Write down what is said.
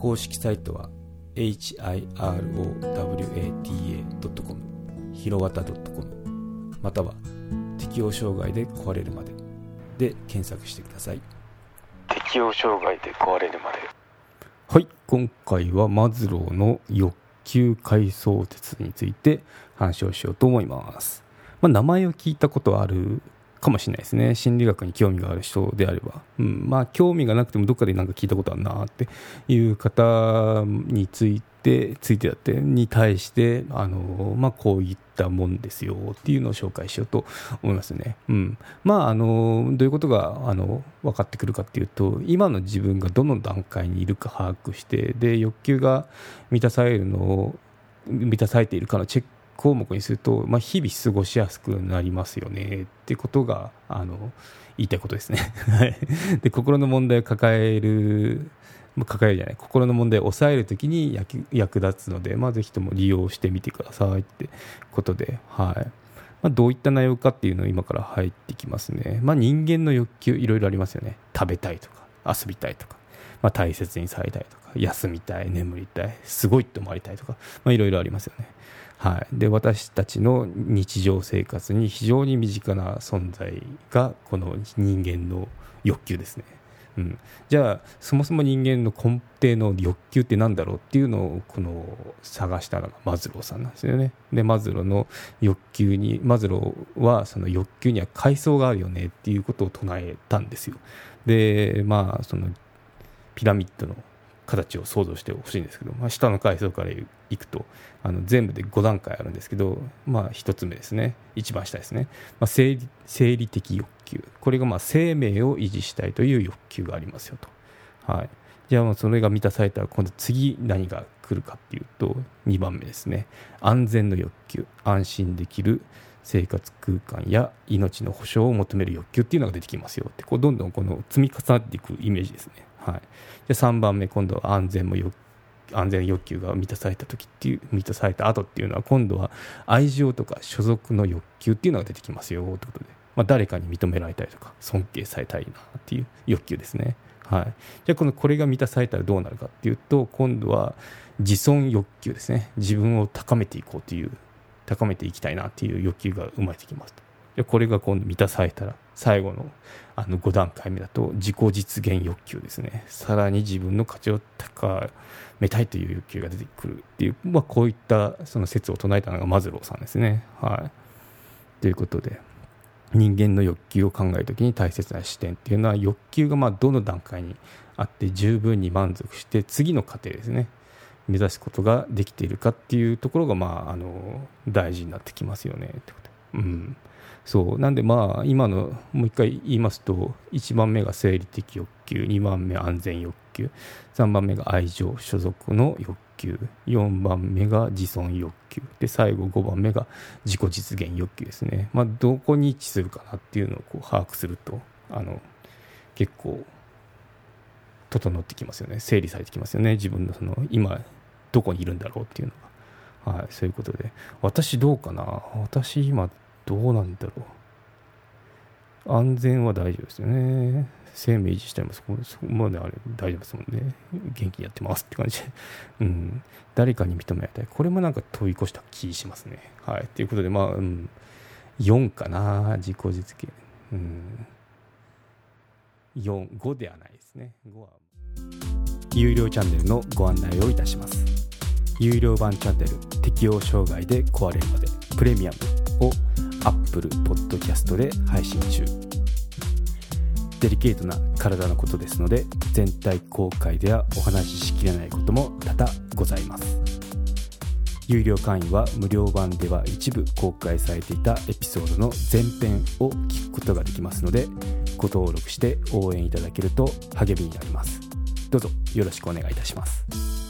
公式サイトは hirowata.com ひろわた .com または適応障害で壊れるまで。で検索してください。適応障害で壊れるまで。はい今回はマズローの欲求階層鉄について話をしようと思います、まあ、名前を聞いたことあるかもしれないですね。心理学に興味がある人であれば、うん、まあ興味がなくてもどっかでなんか聞いたことあるなっていう方についてついてだってに対してあの、まあ、こういったもんですよっていうのを紹介しようと思いますね、うん、まああのどういうことがあの分かってくるかっていうと今の自分がどの段階にいるか把握してで欲求が満たされるのを満たされているかのチェック項目にすると、まあ、日々過ごしやすくなりますよねってことがあの言いたいことですね。で心の問題を抱える抱えるじゃない。心の問題を抑えるときに役立つので、まあ、ぜひとも利用してみてくださいってことで、はい。まあ、どういった内容かっていうのを今から入ってきますね、まあ、人間の欲求いろいろありますよね。食べたいとか遊びたいとか、まあ、大切にされたいとか休みたい眠りたいすごいって思われたいとかいろいろありますよね。はい、で私たちの日常生活に非常に身近な存在がこの人間の欲求ですね、うん、じゃあそもそも人間の根底の欲求って何だろうっていうのをこの探したのがマズローさんなんですよね。でマズローの欲求にマズローはその欲求には階層があるよねっていうことを唱えたんですよ。でまあそのピラミッドの形を想像してほしいんですけど、まあ、下の階層からいくとあの全部で5段階あるんですけど、まあ、1つ目ですね。一番下ですね、まあ、生理生理的欲求。これがまあ生命を維持したいという欲求がありますよと、はい、じゃあそれが満たされたら今度次何が来るかっていうと2番目ですね。安全の欲求。安心できる生活空間や命の保障を求める欲求っていうのが出てきますよって。こうどんどんこの積み重なっていくイメージですね。はい、で3番目今度は安全も安全欲求が満たされた時っていう満たされた後っていうのは今度は愛情とか所属の欲求っていうのが出てきますよということで、まあ、誰かに認められたりとか尊敬されたいなっていう欲求ですね。はい、じゃあこのこれが満たされたらどうなるかっていうと今度は自尊欲求ですね。自分を高めていこうという高めていきたいなっていう欲求が生まれてきますと。でこれが今度満たされたら最後のあの5段階目だと自己実現欲求ですね。さらに自分の価値を高めたいという欲求が出てくるっていう、まあ、こういったその説を唱えたのがマズローさんですね。はい、ということで人間の欲求を考えるときに大切な視点っていうのは欲求がまどの段階にあって十分に満足して次の過程ですね。目指すことができているかっていうところがまああの大事になってきますよねってこと。うん。そう。なんでまあ今のもう一回言いますと1番目が生理的欲求2番目安全欲求3番目が愛情所属の欲求4番目が自尊欲求。で最後5番目が自己実現欲求ですね、まあ、どこに位置するかなっていうのをこう把握するとあの結構整ってきますよね。整理されてきますよね。自分のその今どこにいるんだろうっていうのが、はい、そういうことで私どうかな？私今どうなんだろう？安全は大丈夫ですよね。生命維持してもそこそこまであれ大丈夫ですもんね。元気にやってますって感じで。うん。誰かに認められたい。これもなんか飛び越した気しますね。はい。ということで、まあ、うん。4かな？自己実現。うん。4、5ではないですね。5は。有料チャンネルのご案内をいたします。有料版チャンネル適応障害で壊れるまでプレミアムを Apple Podcast で配信中。デリケートな体のことですので全体公開ではお話ししきれないことも多々ございます。有料会員は無料版では一部公開されていたエピソードの前編を聞くことができますのでご登録して応援いただけると励みになります。どうぞよろしくお願いいたします。